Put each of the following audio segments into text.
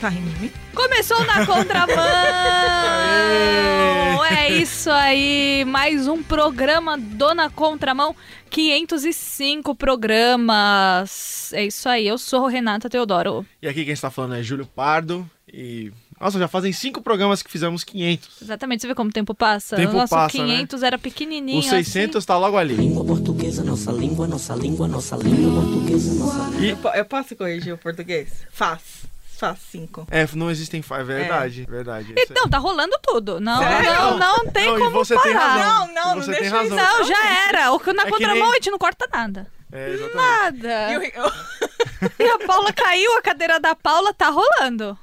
Tá rindo de mim? Começou na contramão! é isso aí, mais um programa do Na Contramão, 505 programas. É isso aí, eu sou Renata Teodoro. E aqui quem está falando é Júlio Pardo e... Nossa, já fazem cinco programas que fizemos 500. Exatamente, você vê como o tempo passa? Tempo o nosso passa, 500 era pequenininho. O 600 está logo ali. Língua portuguesa, nossa língua, nossa língua, nossa língua portuguesa, nossa língua. E- Eu, eu posso corrigir o português? Faz. Faz cinco. É, não existem... fa- É verdade, verdade. Assim. Então, tá rolando tudo. Não, não, não tem Não, como você parar. tem razão. Não, não, você não tem deixa razão. Não, já era. O que na É contramão nem- a gente não corta nada. É. Nada. E eu- E a Paula caiu, a cadeira da Paula tá rolando.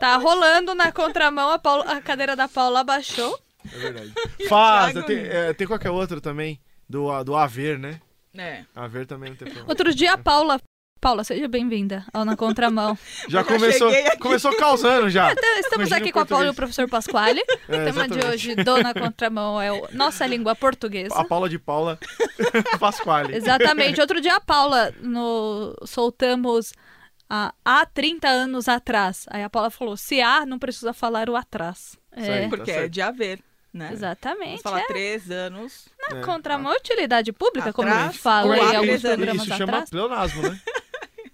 Tá rolando na contramão, a, Paula- a cadeira da Paula abaixou. É verdade. Faz, Thiago- tem, é, tem qualquer outro também, do, do Haver, né? É. Haver também não tem problema. Outro dia a Paula. Paula, seja bem-vinda ao Na Contramão. Já Eu já começou, começou causando já. Então, Estamos Corrigindo aqui com a Paula e o professor Pasquale. o É, tema de exatamente. hoje do Na Contramão é o Nossa Língua Portuguesa. A Paula de Paula Pasquale. Exatamente. Outro dia a Paula, no... soltamos há, há 30 anos atrás. Aí a Paula falou: se há, não precisa falar o atrás. Isso É, aí. Porque Tá é certo. de haver, né? exatamente. Vamos falar é. três anos. É. Contramão é utilidade pública, como eu Atrás, falei alguns três anos. programas Isso chama atrás. pleonasmo, né?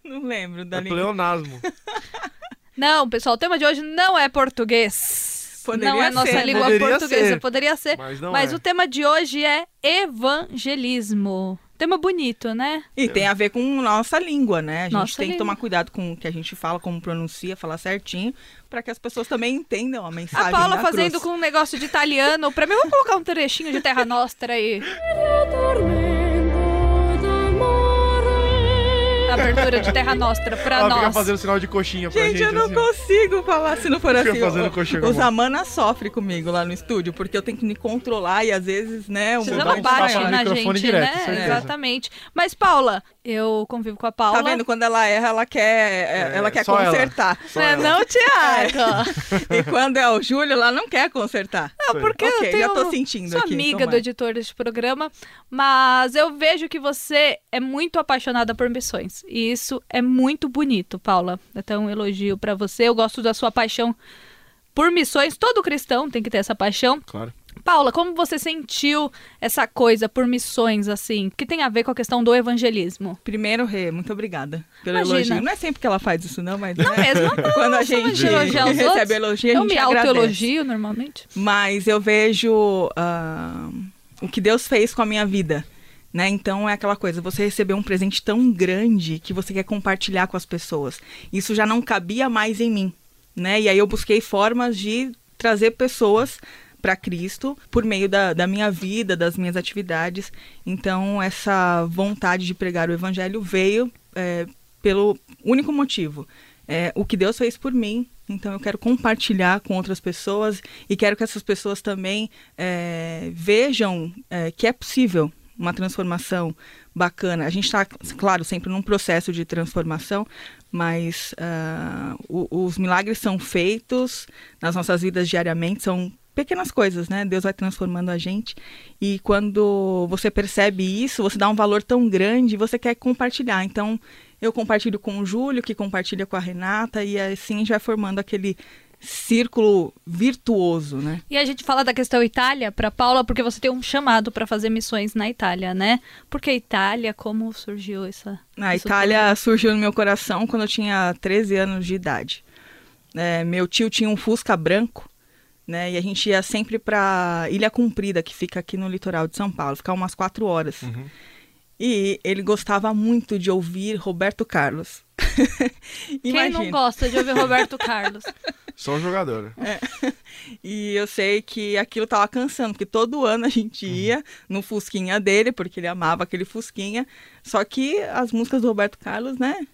Não lembro da É língua. pleonasmo. Não, pessoal, o tema de hoje não é português. Poderia não é nossa ser, língua poderia portuguesa. ser. Poderia ser. Mas não Mas é. o tema de hoje é evangelismo. Tema bonito, né? E tem a ver com nossa língua, né? A gente Nossa tem que língua. tomar cuidado com o que a gente fala, como pronuncia, falar certinho, para que as pessoas também entendam a mensagem. A Paula da fazendo cruz. com um negócio de italiano. Pra mim, vamos colocar um trechinho de Terra Nostra aí. Abertura de Terra Nostra pra Ela fica nós. fazendo sinal de coxinha pra gente. Gente, eu não assim, consigo falar se não for Fica assim. fazendo O- coxinha o mão. Zamana sofre comigo lá no estúdio, porque eu tenho que me controlar e às vezes, né, o Você não bate na gente, direto, né? Exatamente. Mas, Paula, eu convivo com a Paula. Tá vendo? Quando ela erra, ela quer, é, ela quer ela. consertar. Não é ela. não, Tiago? E quando é o Júlio, ela não quer consertar. Não, porque Ok, eu tenho... já tô sentindo Sou aqui, amiga tomara. do editor deste programa, mas eu vejo que você é muito apaixonada por missões. E isso é muito bonito, Paula. Até um elogio pra você. Eu gosto da sua paixão por missões. Todo cristão tem que ter essa paixão. Claro. Paula, como você sentiu essa coisa por missões, assim, que tem a ver com a questão do evangelismo? Primeiro, Rê, muito obrigada pelo Imagina. elogio. Não é sempre que ela faz isso, não, mas. Não né? mesmo, não. Quando a gente recebe outros? elogio, a Eu gente me agradece. autoelogio normalmente. Mas eu vejo ah, o que Deus fez com a minha vida. Né? Então é aquela coisa, você recebeu um presente tão grande que você quer compartilhar com as pessoas. Isso já não cabia mais em mim, né? E aí eu busquei formas de trazer pessoas para Cristo por meio da, da minha vida, das minhas atividades. Então essa vontade de pregar o evangelho veio é, pelo único motivo. É, o que Deus fez por mim, então eu quero compartilhar com outras pessoas e quero que essas pessoas também é, vejam é, que é possível uma transformação bacana. A gente está, claro, sempre num processo de transformação, mas o- os milagres são feitos nas nossas vidas diariamente, são pequenas coisas, né? Deus vai transformando a gente e quando você percebe isso, você dá um valor tão grande e você quer compartilhar. Então, eu compartilho com o Júlio, que compartilha com a Renata e assim a vai formando aquele círculo virtuoso, né? E a gente fala da questão Itália para Paula porque você tem um chamado para fazer missões na Itália, né? Porque Itália, como surgiu essa? A Itália surgiu no meu coração quando eu tinha 13 anos de idade. É, meu tio tinha um Fusca branco, né? E a gente ia sempre para Ilha Comprida, que fica aqui no litoral de São Paulo, ficar umas quatro horas. Uhum. E ele gostava muito de ouvir Roberto Carlos. Quem não gosta de ouvir Roberto Carlos? Sou um jogador. E eu sei que aquilo tava cansando, porque todo ano a gente ia no Fusquinha dele, porque ele amava aquele Fusquinha. Só que as músicas do Roberto Carlos, né,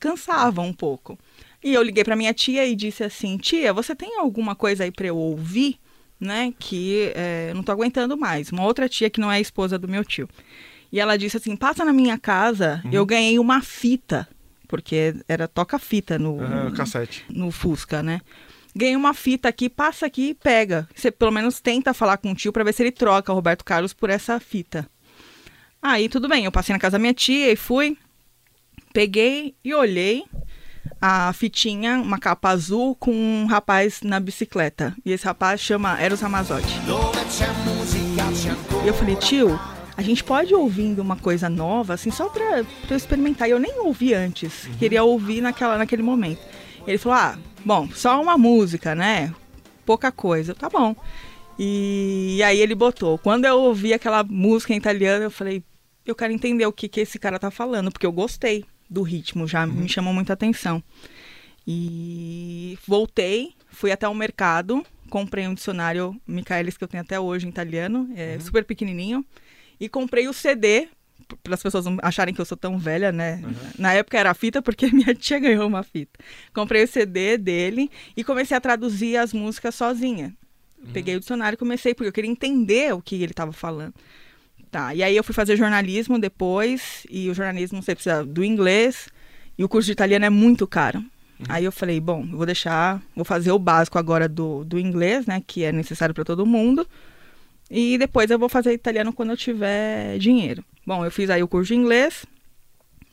cansavam um pouco. E eu liguei pra minha tia e disse assim: Tia, você tem alguma coisa aí pra eu ouvir? Né, que é, eu não tô aguentando mais. Uma outra tia que não é a esposa do meu tio. E ela disse assim: passa na minha casa, eu ganhei uma fita, porque era toca-fita no, Aham, cassete. no Fusca, né? Ganhei uma fita aqui, passa aqui e pega. Você pelo menos tenta falar com o tio pra ver se ele troca o Roberto Carlos por essa fita. Aí tudo bem, eu passei na casa da minha tia e fui, peguei e olhei. A fitinha, uma capa azul com um rapaz na bicicleta. E esse rapaz chama Eros Ramazotti. E eu falei, tio, a gente pode ir ouvindo uma coisa nova, assim, só pra, pra eu experimentar. E eu nem ouvi antes, queria ouvir naquela, naquele momento. Ele falou, ah, bom, só uma música, né? Pouca coisa. Tá bom. E, e aí ele botou. Quando eu ouvi aquela música em italiano, eu falei, eu quero entender o que, que esse cara tá falando, porque eu gostei do ritmo, já me chamou muita atenção. E voltei, fui até o mercado, comprei um dicionário Michaelis que eu tenho até hoje em italiano, é super pequenininho, e comprei o CD para as pessoas não acharem que eu sou tão velha, né? Na época era fita porque minha tia ganhou uma fita. Comprei o CD dele e comecei a traduzir as músicas sozinha. Peguei o dicionário e comecei porque eu queria entender o que ele estava falando. Tá, e aí eu fui fazer jornalismo depois, e o jornalismo você precisa do inglês, e o curso de italiano é muito caro. Aí eu falei, bom, eu vou deixar, vou fazer o básico agora do, do inglês, né, que é necessário para todo mundo, e depois eu vou fazer italiano quando eu tiver dinheiro. Bom, eu fiz aí o curso de inglês,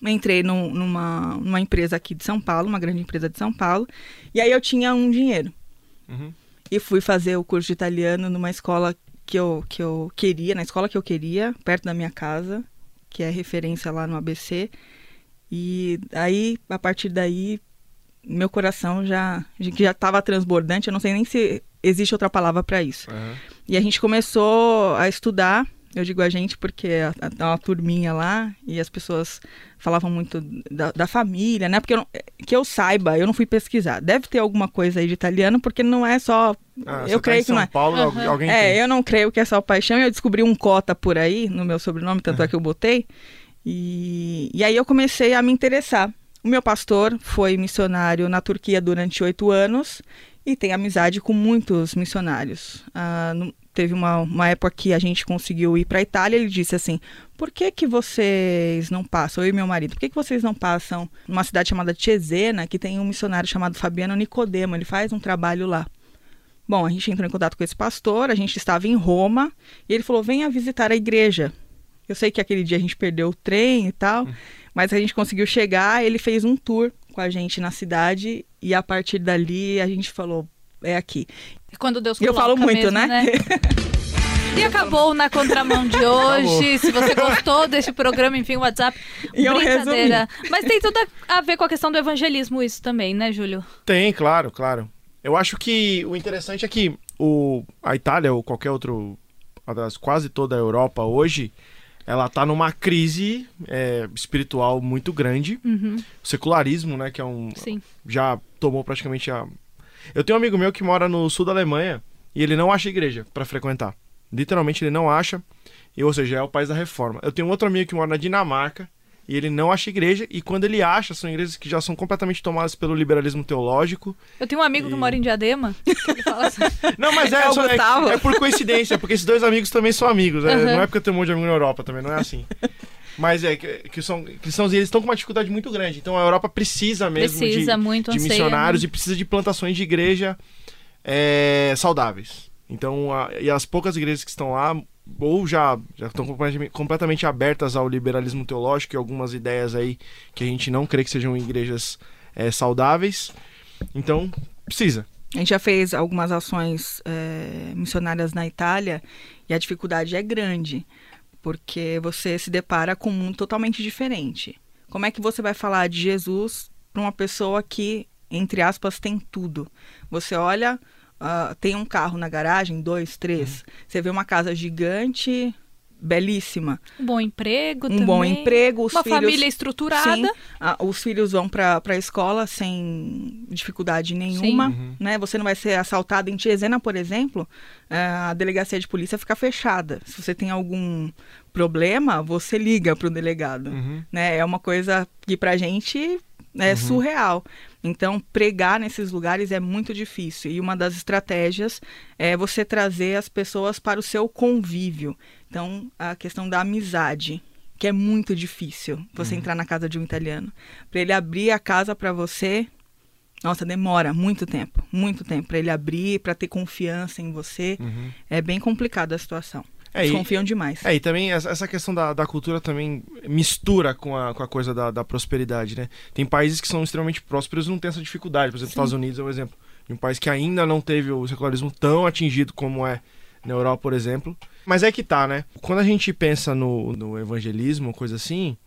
entrei num- numa, numa empresa aqui de São Paulo, uma grande empresa de São Paulo, e aí eu tinha um dinheiro. Uhum. E fui fazer o curso de italiano numa escola que eu, que eu queria, na escola que eu queria, perto da minha casa, que é referência lá no ABC. E aí, a partir daí, meu coração já já estava transbordante, eu não sei nem se existe outra palavra para isso. Aham. E a gente começou a estudar, eu digo a gente porque a- uma turminha lá e as pessoas falavam muito da, da família, né? Porque eu não- que eu saiba, eu não fui pesquisar. Deve ter alguma coisa aí de italiano, porque não é só. Ah, eu tá creio em que não é. Paulo, Aham. alguém É, tem. eu não creio que é só paixão. Eu descobri um cota por aí no meu sobrenome, tanto é que eu botei. E, e aí eu comecei a me interessar. O meu pastor foi missionário na Turquia durante oito anos e tem amizade com muitos missionários. Ah, no- teve uma, uma época que a gente conseguiu ir para a Itália. Ele disse assim: Por que que vocês não passam? Eu e meu marido, por que que vocês não passam numa cidade chamada Cesena, que tem um missionário chamado Fabiano Nicodemo? Ele faz um trabalho lá. Bom, a gente entrou em contato com esse pastor, a gente estava em Roma, e ele falou: venha visitar a igreja. Eu sei que aquele dia a gente perdeu o trem e tal, mas a gente conseguiu chegar, ele fez um tour com a gente na cidade, e a partir dali a gente falou: é aqui. E Quando Deus Eu coloca falo muito, mesmo, né? E acabou na contramão de hoje. Se você gostou deste programa, enfim, o WhatsApp. E eu brincadeira. Mas tem tudo a ver com a questão do evangelismo, isso também, né, Júlio? Tem, claro, claro. Eu acho que o interessante é que o, a Itália ou qualquer outro, quase toda a Europa hoje, ela tá numa crise é, espiritual muito grande. Uhum, O secularismo, né, que é um sim. já tomou praticamente a Eu tenho um amigo meu que mora no sul da Alemanha e ele não acha igreja pra frequentar. Literalmente ele não acha, e, ou seja, é o país da reforma. Eu tenho outro amigo que mora na Dinamarca e ele não acha igreja e quando ele acha são igrejas que já são completamente tomadas pelo liberalismo teológico. Eu tenho um amigo que E- mora em Diadema. que Ele fala assim. Não, mas é, É só- é, é por coincidência, porque esses dois amigos também são amigos. né? Aham. Não é porque eu tenho um monte de amigo na Europa também, não é assim. Mas é que, que são cristãos e eles estão com uma dificuldade muito grande. Então a Europa precisa mesmo de, Precisa muito, de missionários e precisa de plantações de igreja é, saudáveis. Então, a- e as poucas igrejas que estão lá, ou já, já estão completamente, completamente abertas ao liberalismo teológico e algumas ideias aí que a gente não crê que sejam igrejas é, saudáveis. Então, precisa. A gente já fez algumas ações eh, missionárias na Itália e a dificuldade é grande, porque você se depara com um mundo totalmente diferente. Como é que você vai falar de Jesus para uma pessoa que, entre aspas, tem tudo? Você olha, ah, tem um carro na garagem, dois, três. Você vê uma casa gigante, belíssima, Um bom emprego um também. bom emprego, os Uma filhos... família estruturada. Sim, ah, os filhos vão para a escola sem dificuldade nenhuma, Uhum. né? Você não vai ser assaltado em Tiesena, por exemplo, ah, a delegacia de polícia fica fechada. Se você tem algum problema, você liga para o delegado, Uhum. né? É uma coisa que pra gente é surreal. Então, pregar nesses lugares é muito difícil. E uma das estratégias é você trazer as pessoas para o seu convívio. Então, a questão da amizade, que é muito difícil você entrar na casa de um italiano. Para ele abrir a casa para você, nossa, demora muito tempo, muito tempo para ele abrir, para ter confiança em você. Uhum. É bem complicada a situação. É, e- Desconfiam demais. É, e também essa essa questão da, da cultura também mistura com a, com a coisa da, da prosperidade, né? Tem países que são extremamente prósperos e não tem essa dificuldade. Por exemplo, os Estados Unidos é um exemplo de um país que ainda não teve o secularismo tão atingido como é na Europa, por exemplo. Mas é que tá, né? Quando a gente pensa no, no evangelismo, coisa assim,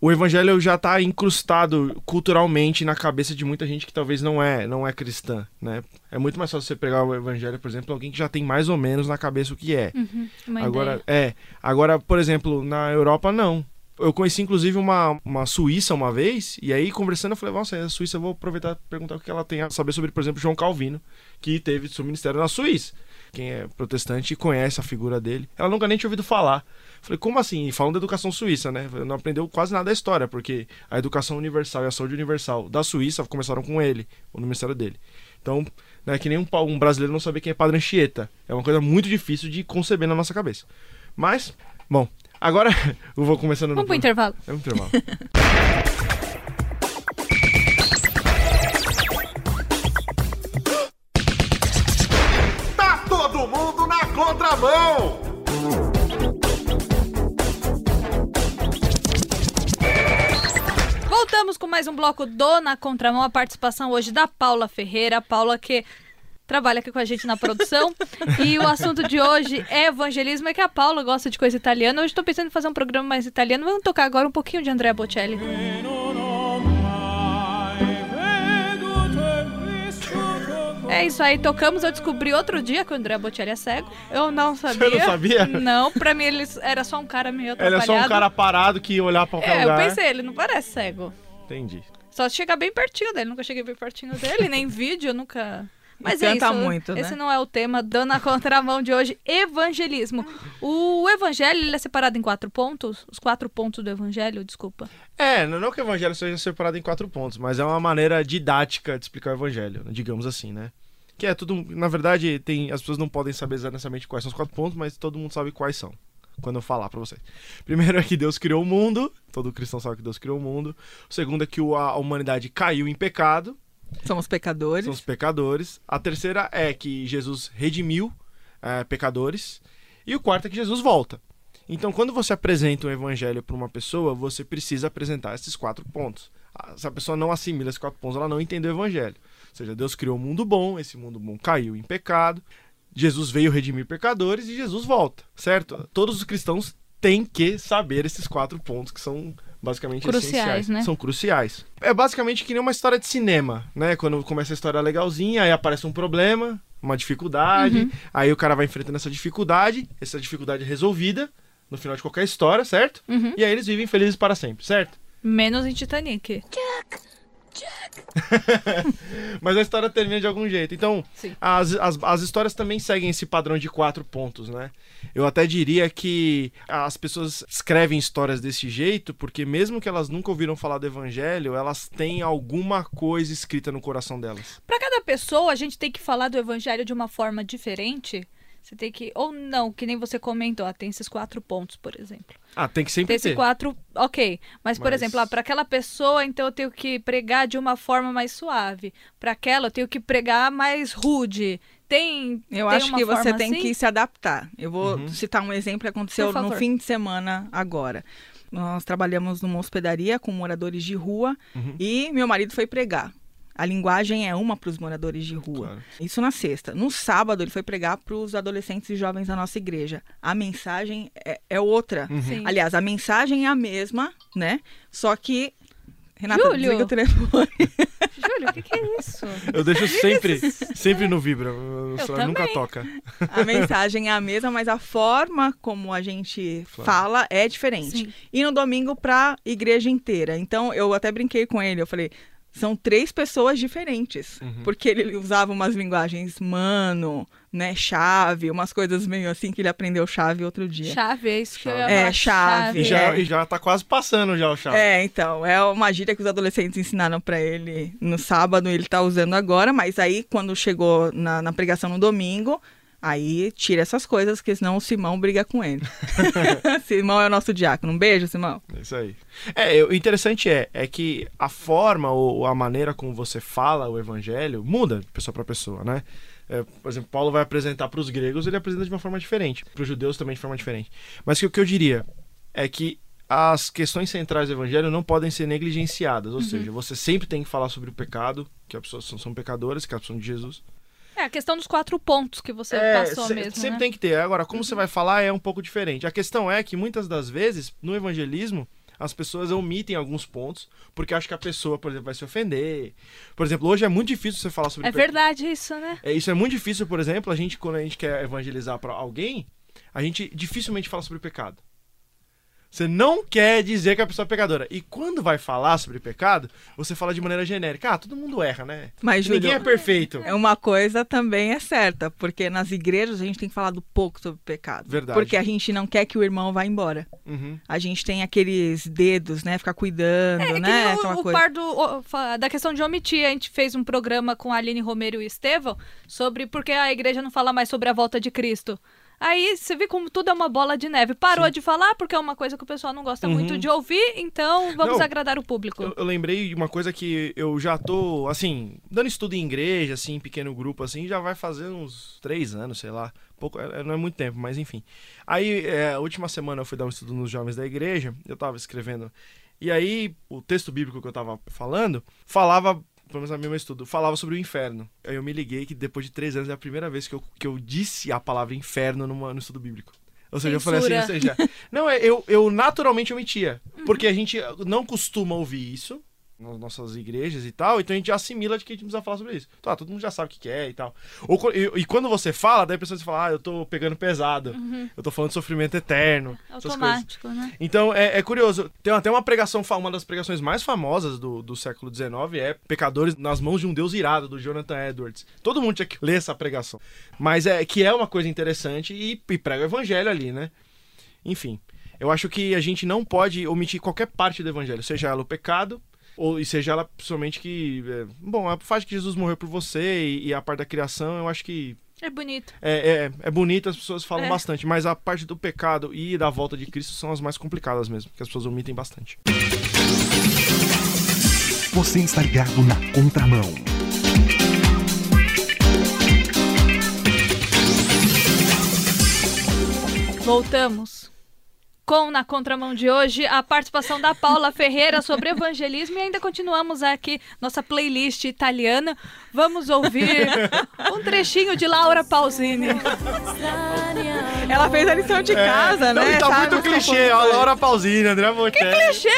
o evangelho já tá incrustado culturalmente na cabeça de muita gente que talvez não é, não é cristã, né? É muito mais fácil você pegar o evangelho, por exemplo, alguém que já tem mais ou menos na cabeça o que é. Uhum, Agora, ideia. é. Agora, por exemplo, na Europa, não. Eu conheci, inclusive, uma, uma suíça uma vez, e aí, conversando, eu falei, nossa, a Suíça, eu vou aproveitar e perguntar o que ela tem a saber sobre, por exemplo, João Calvino, que teve seu ministério na Suíça. Quem é protestante conhece a figura dele. Ela nunca nem tinha ouvido falar. Falei, como assim? E Falando da educação suíça, né? Não aprendeu quase nada da história, porque a educação universal e a saúde universal da Suíça começaram com ele, ou no ministério dele. Então, né, que nem um, um brasileiro não saber quem é Padre Anchieta. É uma coisa muito difícil de conceber na nossa cabeça. Mas, bom, agora eu vou começando no. Vamos pro intervalo. É um intervalo. Voltamos com mais um bloco do Na Contramão, a participação hoje da Paula Ferreira. Paula que trabalha aqui com a gente na produção. e o assunto de hoje é evangelismo, é que a Paula gosta de coisa italiana. Hoje estou pensando em fazer um programa mais italiano. Vamos tocar agora um pouquinho de Andrea Bocelli. É isso aí, tocamos. Eu descobri outro dia que o André Bocelli é cego. Eu não sabia. não sabia? Não, pra mim ele era só um cara meio Ele é só um atrapalhado. cara parado que ia olhar pra qualquer É, eu lugar. pensei, ele não parece cego. Entendi. Só se chegar bem pertinho dele. Nunca cheguei bem pertinho dele, nem em vídeo, eu nunca. Mas é isso. muito, né? Esse não é o tema do Na Contramão de hoje. Evangelismo. O evangelho ele é separado em quatro pontos? Os quatro pontos do evangelho, desculpa. É, não que o evangelho seja separado em quatro pontos, mas é uma maneira didática de explicar o evangelho, digamos assim, né? Que é tudo, na verdade, tem as pessoas não podem saber exatamente quais são os quatro pontos, mas todo mundo sabe quais são. Quando eu falar pra vocês. Primeiro é que Deus criou o mundo, todo cristão sabe que Deus criou o mundo. O segundo é que o- a humanidade caiu em pecado, Somos pecadores. são os pecadores. A terceira é que Jesus redimiu eh, pecadores. E o quarto é que Jesus volta. Então, quando você apresenta um evangelho para uma pessoa, você precisa apresentar esses quatro pontos. Ah, Se a pessoa não assimila esses quatro pontos, ela não entendeu o evangelho. Ou seja, Deus criou um mundo bom, esse mundo bom caiu em pecado. Jesus veio redimir pecadores e Jesus volta, certo? Todos os cristãos têm que saber esses quatro pontos que são basicamente Cruciais, essenciais. né? São cruciais. É basicamente que nem uma história de cinema, né? Quando começa a história legalzinha, aí aparece um problema, uma dificuldade, Uhum. aí o cara vai enfrentando essa dificuldade, essa dificuldade é resolvida no final de qualquer história, certo? Uhum. E aí eles vivem felizes para sempre, certo? Menos em Titanic. Mas a história termina de algum jeito. Então, as, as, as histórias também seguem esse padrão de quatro pontos, né? Eu até diria que as pessoas escrevem histórias desse jeito porque, mesmo que elas nunca ouviram falar do evangelho, elas têm alguma coisa escrita no coração delas. Pra cada pessoa, a gente tem que falar do evangelho de uma forma diferente. Você tem que. Ou não, que nem você comentou, ah, tem esses quatro pontos, por exemplo. Ah, tem que sempre Tem esses ter. quatro, ok. Mas, por Mas- exemplo, ah, para aquela pessoa, então eu tenho que pregar de uma forma mais suave. Para aquela, eu tenho que pregar mais rude. Tem. Eu tem acho uma que você tem assim? que se adaptar. Eu vou Uhum. citar um exemplo que aconteceu no fim de semana agora. Nós trabalhamos numa hospedaria com moradores de rua Uhum. e meu marido foi pregar. A linguagem é uma para os moradores de rua. Claro. Isso na sexta. No sábado, ele foi pregar para os adolescentes e jovens da nossa igreja. A mensagem é, é outra. Uhum. Aliás, a mensagem é a mesma, né? Só que. Renata, Júlio! desliga o telefone. Júlio, o que, que é isso? Eu deixo sempre, sempre no vibra. O celular nunca toca. A mensagem é a mesma, mas a forma como a gente Claro. fala é diferente. Sim. E no domingo para igreja inteira. Então eu até brinquei com ele, eu falei, são três pessoas diferentes, Uhum. porque ele usava umas linguagens mano, né, chave, umas coisas meio assim que ele aprendeu chave outro dia. Chave, é isso que eu ia Chave. falar. É, chave. E já, É. e já tá quase passando já o chá. É, então, é uma gíria que os adolescentes ensinaram pra ele no sábado, ele tá usando agora, mas aí quando chegou na, na pregação no domingo, aí tira essas coisas, porque senão o Simão briga com ele. Simão é o nosso diácono. Um beijo, Simão. É isso aí. É, o interessante é, é que a forma ou a maneira como você fala o evangelho muda de pessoa para pessoa, né? É, por exemplo, Paulo vai apresentar para os gregos, ele apresenta de uma forma diferente, para os judeus também de forma diferente. Mas que, o que eu diria é que as questões centrais do evangelho não podem ser negligenciadas, ou seja, você sempre tem que falar sobre o pecado, que as pessoas são, são pecadoras, que elas são de Jesus. É a questão dos quatro pontos que você É, passou se- mesmo, sempre né? tem que ter. Agora, como você vai falar é um pouco diferente. A questão é que muitas das vezes, no evangelismo, as pessoas omitem alguns pontos, porque acham que a pessoa, por exemplo, vai se ofender. Por exemplo, hoje é muito difícil você falar sobre É verdade isso, né? É, isso é muito difícil, por exemplo, a gente, quando a gente quer evangelizar para alguém, a gente dificilmente fala sobre pecado. Você não quer dizer que a pessoa é pecadora. E quando vai falar sobre pecado, você fala de maneira genérica. Ah, todo mundo erra, né? Mas, Júlio, Ninguém é perfeito. É uma coisa também é certa, porque nas igrejas a gente tem falado pouco sobre pecado. Verdade. Porque a gente não quer que o irmão vá embora. Uhum. A gente tem aqueles dedos, né? Ficar cuidando, É, que né? Aquela o, o coisa. par do, da questão de omitir. A gente fez um programa com a Aline Romero e o Estevão sobre por que a igreja não fala mais sobre a volta de Cristo. Aí você vê como tudo é uma bola de neve. Parou de falar porque é uma coisa que o pessoal não gosta muito de ouvir, então vamos Uhum. Não, agradar o público. Eu, eu lembrei de uma coisa que eu já tô, assim, dando estudo em igreja, assim, em pequeno grupo, assim, já vai fazer uns três anos, sei lá. Pouco, é- não é muito tempo, mas enfim. Aí, é, a última semana eu fui dar um estudo nos jovens da igreja, eu tava escrevendo. E aí, o texto bíblico que eu tava falando, falava, pelo menos no meu estudo, falava sobre o inferno. Aí eu me liguei que depois de três anos é a primeira vez que eu, que eu disse a palavra inferno numa, no estudo bíblico. Ou seja, eu falei assim, ou Censura. seja, não, é, eu, eu naturalmente omitia. Porque a gente não costuma ouvir isso nas nossas igrejas e tal, então a gente assimila de que a gente precisa falar sobre isso. Então, ah, todo mundo já sabe o que que é e tal. Ou, e, e quando você fala, daí a pessoa fala, ah, eu tô pegando pesado, eu tô falando de sofrimento eterno. Automático, né? Então é, é curioso. Tem até uma pregação, uma das pregações mais famosas do, do século XIX é Pecadores nas mãos de um Deus irado, do Jonathan Edwards. Todo mundo tinha que ler essa pregação. Mas é que é uma coisa interessante e, e prega o evangelho ali, né? Enfim, eu acho que a gente não pode omitir qualquer parte do evangelho, seja ela o pecado, ou e seja ela principalmente que. é, bom, a parte que Jesus morreu por você e, e a parte da criação, eu acho que É bonito. é, é, é bonito, as pessoas falam É. bastante, mas a parte do pecado e da volta de Cristo são as mais complicadas mesmo, que as pessoas omitem bastante. Você está ligado na contramão. Voltamos com Na Contramão de hoje a participação da Paula Ferreira sobre evangelismo e ainda continuamos aqui nossa playlist italiana. Vamos ouvir um trechinho de Laura Pausini. Ela fez a lição de casa, Não, né? tá Sabe muito as clichê, ó, composições. Laura Pausini, André Bocelli. Clichê,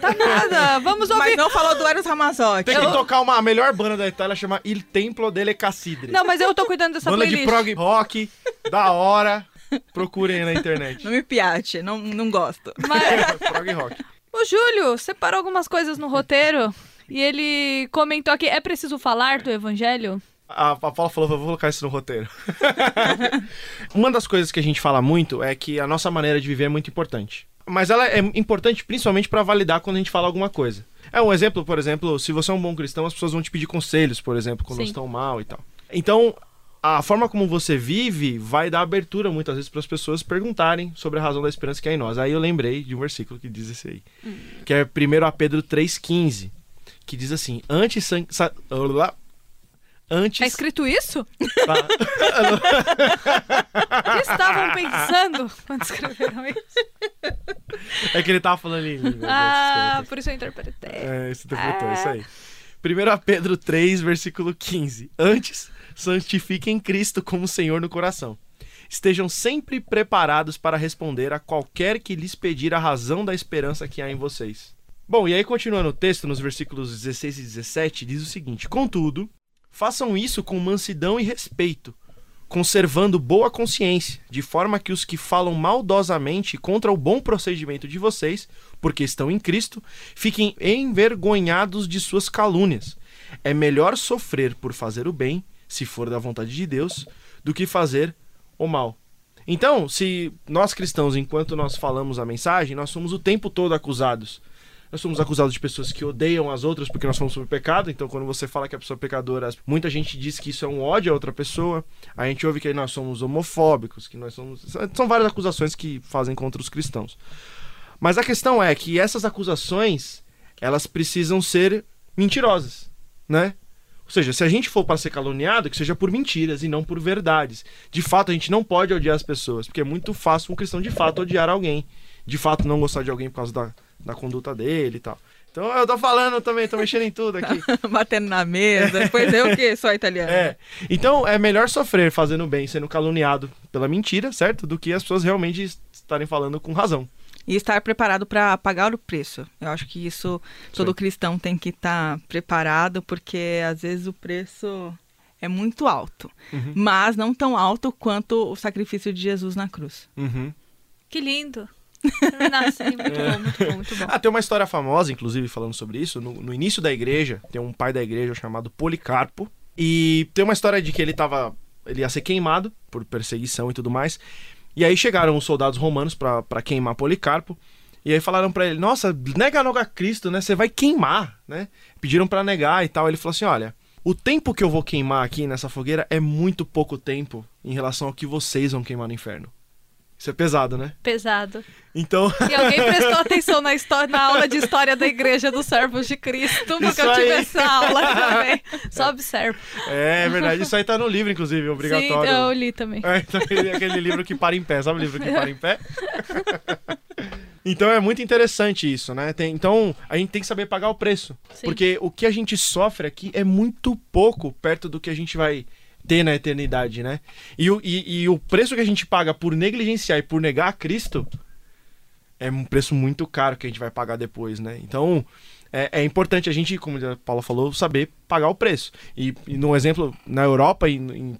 tá nada. Vamos ouvir. Mas não falou do Eros Ramazotti. Tem que tocar uma a melhor banda da Itália, chama Il Templo delle Cassidre. Não, mas eu tô cuidando dessa banda playlist. de prog rock, da hora. Procurem aí na internet. Não me piate, não, não gosto. Mas- prog rock. O Júlio separou algumas coisas no roteiro e ele comentou aqui: é preciso falar do evangelho? A, a Paula falou, vou colocar isso no roteiro. Uma das coisas que a gente fala muito é que a nossa maneira de viver é muito importante. Mas ela é importante principalmente para validar quando a gente fala alguma coisa. É um exemplo, por exemplo, se você é um bom cristão, as pessoas vão te pedir conselhos, por exemplo, quando Sim. estão mal e tal. Então, a forma como você vive vai dar abertura muitas vezes para as pessoas perguntarem sobre a razão da esperança que há em nós. Aí eu lembrei de um versículo que diz esse aí, que é 1 a Pedro 3,15, que diz assim: Antes. Antes. Tá escrito isso? Tá. O que estavam pensando quando escreveram isso? É que ele tava falando em língua. Ah, por isso eu interpretei. É, isso interpretou, isso aí. 1 Pedro 3, versículo 15. Antes, santifiquem Cristo como Senhor no coração. Estejam sempre preparados para responder a qualquer que lhes pedir a razão da esperança que há em vocês. Bom, e aí continuando o texto, nos versículos 16 e 17, diz o seguinte: Contudo, façam isso com mansidão e respeito, conservando boa consciência, de forma que os que falam maldosamente contra o bom procedimento de vocês, porque estão em Cristo, fiquem envergonhados de suas calúnias. É melhor sofrer por fazer o bem, se for da vontade de Deus, do que fazer o mal. Então, se nós cristãos, enquanto nós falamos a mensagem, nós somos o tempo todo acusados. Nós somos acusados de pessoas que odeiam as outras porque nós somos sobre pecado. Então, quando você fala que a pessoa é pecadora, muita gente diz que isso é um ódio a outra pessoa. A gente ouve que nós somos homofóbicos, que nós somos. São várias acusações que fazem contra os cristãos. Mas a questão é que essas acusações, elas precisam ser mentirosas, né? Ou seja, se a gente for para ser caluniado, que seja por mentiras e não por verdades. De fato, a gente não pode odiar as pessoas, porque é muito fácil um cristão de fato odiar alguém. De fato, não gostar de alguém por causa da, da conduta dele e tal. Então eu tô falando também, tô mexendo em tudo aqui. Batendo na mesa. Depois eu que sou italiano. É. Então é melhor sofrer fazendo bem, sendo caluniado pela mentira, certo? Do que as pessoas realmente estarem falando com razão. E estar preparado para pagar o preço. Eu acho que isso todo Sim. cristão tem que estar preparado, porque às vezes o preço é muito alto. Uhum. Mas não tão alto quanto o sacrifício de Jesus na cruz. Uhum. Que lindo. Terminar assim, muito bom, muito bom, muito bom. Ah, tem uma história famosa, inclusive, falando sobre isso. No, no início da igreja, tem um pai da igreja chamado Policarpo. E tem uma história de que ele tava. Ele ia ser queimado por perseguição e tudo mais. E aí chegaram os soldados romanos pra pra queimar Policarpo. E aí falaram pra ele: Nossa, nega logo a Cristo, né? Você vai queimar, né? Pediram pra negar e tal. Ele falou assim: Olha, o tempo que eu vou queimar aqui nessa fogueira é muito pouco tempo em relação ao que vocês vão queimar no inferno. Isso é pesado, né? Pesado. Então. E alguém prestou atenção na, história, na aula de história da Igreja dos Servos de Cristo, porque eu tive aí. essa aula também. Só observo. É verdade, isso aí tá no livro, inclusive, obrigatório. Sim, eu li também. É, então, aquele, aquele livro que para em pé, sabe o livro que para em pé? então é muito interessante isso, né? Tem- então a gente tem que saber pagar o preço. Sim. Porque o que a gente sofre aqui é muito pouco perto do que a gente vai ter na eternidade, né? E o, e, e o preço que a gente paga por negligenciar e por negar a Cristo é um preço muito caro que a gente vai pagar depois, né? Então é, é importante a gente, como a Paula falou, saber pagar o preço. E, e no exemplo, na Europa,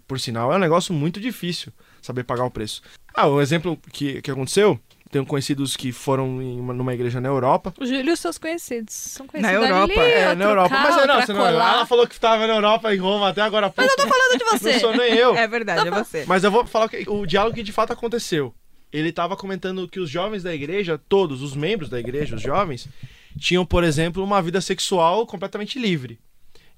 por sinal, é um negócio muito difícil saber pagar o preço. Ah, um exemplo que, que aconteceu, tenho conhecidos que foram em uma- numa igreja na Europa. O Júlio e os seus conhecidos. São Na conhecidos Europa, ali, É, outro na Europa. carro Mas é, não, você não, colar. ela falou que estava na Europa, em Roma, até agora há pouco. Mas eu tô falando de você. Não sou nem eu. É verdade, é você. Mas eu vou falar que o diálogo que de fato aconteceu. Ele estava comentando que os jovens da igreja, todos os membros da igreja, os jovens, tinham, por exemplo, uma vida sexual completamente livre.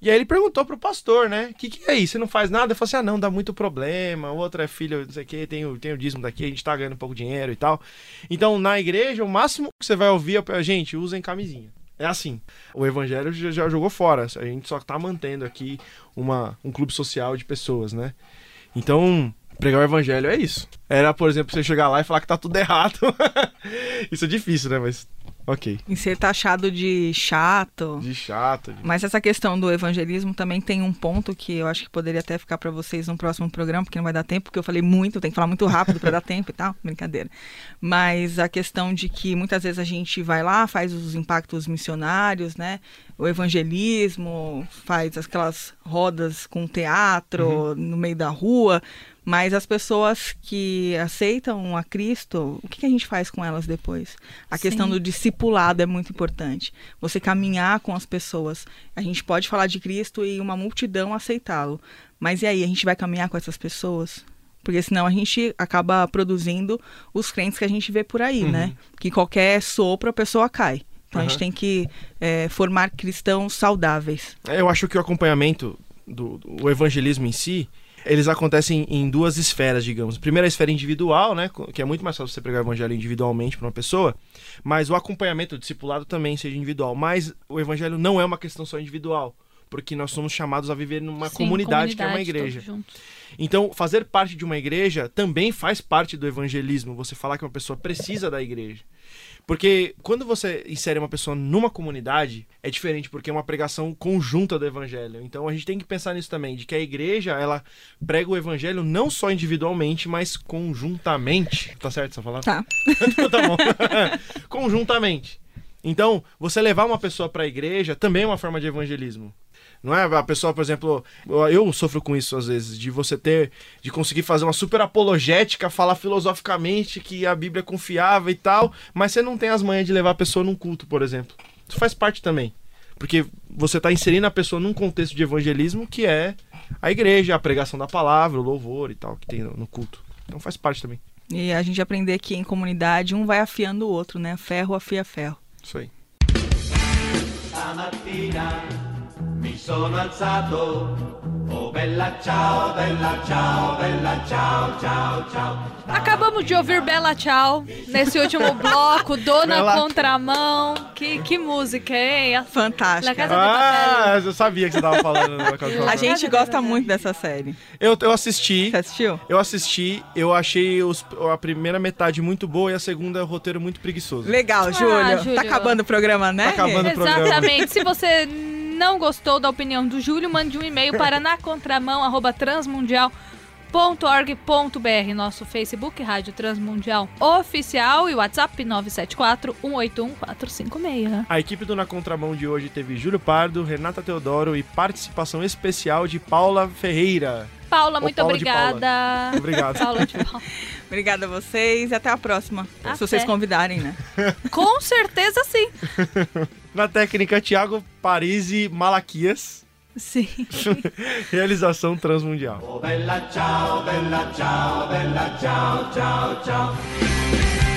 E aí ele perguntou pro pastor, né? O que, que é isso? Você não faz nada? Eu falei assim: ah, não, dá muito problema. O outro é filho, não sei o quê, tem o, tem o dízimo daqui, a gente tá ganhando pouco dinheiro e tal. Então, na igreja, o máximo que você vai ouvir é: gente, usem camisinha. É assim. O evangelho já, já jogou fora. A gente só tá mantendo aqui uma, um clube social de pessoas, né? Então, pregar o evangelho é isso. Era, por exemplo, você chegar lá e falar que tá tudo errado. isso é difícil, né? Mas, ok. Em ser taxado de chato. De chato. de- Mas essa questão do evangelismo também tem um ponto que eu acho que poderia até ficar para vocês no próximo programa, porque não vai dar tempo, porque eu falei muito, tem que falar muito rápido para dar tempo e tal, brincadeira. Mas a questão de que muitas vezes a gente vai lá, faz os impactos missionários, né? O evangelismo, faz aquelas rodas com teatro no meio da rua, mas as pessoas que aceitam a Cristo, o que a gente faz com elas depois? A questão Sim. do discipulado é muito importante. Você caminhar com as pessoas. A gente pode falar de Cristo e uma multidão aceitá-lo. Mas e aí, a gente vai caminhar com essas pessoas? Porque senão a gente acaba produzindo os crentes que a gente vê por aí, né? Que qualquer sopro a pessoa cai. Então a gente Uhum. tem que é, formar cristãos saudáveis. É, Eu acho que o acompanhamento do, do evangelismo em si, eles acontecem em duas esferas, digamos. Primeiro a esfera individual, né, que é muito mais fácil você pregar o evangelho individualmente para uma pessoa, mas o acompanhamento, o discipulado também seja individual. Mas o evangelho não é uma questão só individual, porque nós somos chamados a viver numa Sim, comunidade, que é uma comunidade, igreja. Então, fazer parte de uma igreja também faz parte do evangelismo. Você falar que uma pessoa precisa da igreja. Porque quando você insere uma pessoa numa comunidade, é diferente, porque é uma pregação conjunta do evangelho. Então a gente tem que pensar nisso também, de que a igreja, ela prega o evangelho não só individualmente, mas conjuntamente. Tá certo essa palavra? Tá. Então tá bom. Conjuntamente. Então, você levar uma pessoa para a igreja também é uma forma de evangelismo. Não é a pessoa, por exemplo, eu- sofro com isso às vezes, de você ter, de conseguir fazer uma super apologética, falar filosoficamente que a Bíblia é confiável e tal, mas você não tem as manhas de levar a pessoa num culto, por exemplo. Isso faz parte também. Porque você está inserindo a pessoa num contexto de evangelismo que é a igreja, a pregação da palavra, o louvor e tal, que tem no no culto. Então faz parte também. E a gente aprender que em comunidade um vai afiando o outro, né? Ferro afia ferro. Isso aí. Mi sono alzato Acabamos de ouvir Bela Tchau nesse último bloco, Dona Bela- Contramão. Que, que música, hein? Fantástica. Ah, eu sabia que você tava falando. da Casa de A gente gosta muito dessa série. Eu, eu assisti. Você assistiu? Eu assisti, eu achei os- a primeira metade muito boa e a segunda o roteiro muito preguiçoso. Legal, Júlio. Júlio. Tá acabando o programa, né? Tá acabando. o programa. Exatamente. Se você não gostou da opinião do Júlio, mande um e-mail para nacontramão@transmundial.org.br, nosso Facebook Rádio Transmundial Oficial e WhatsApp 974-181-456. A equipe do Na Contramão de hoje teve Júlio Pardo, Renata Teodoro e participação especial de Paula Ferreira. Paula, Ô, muito Paula obrigada. Obrigado. Paula de Paula. Obrigada a vocês e até a próxima. Até. Se vocês convidarem, né? Com certeza sim. Na técnica, Thiago Parisi Malaquias. Sim. Realização Transmundial. Bella ciao, bella ciao, bella ciao, ciao, ciao.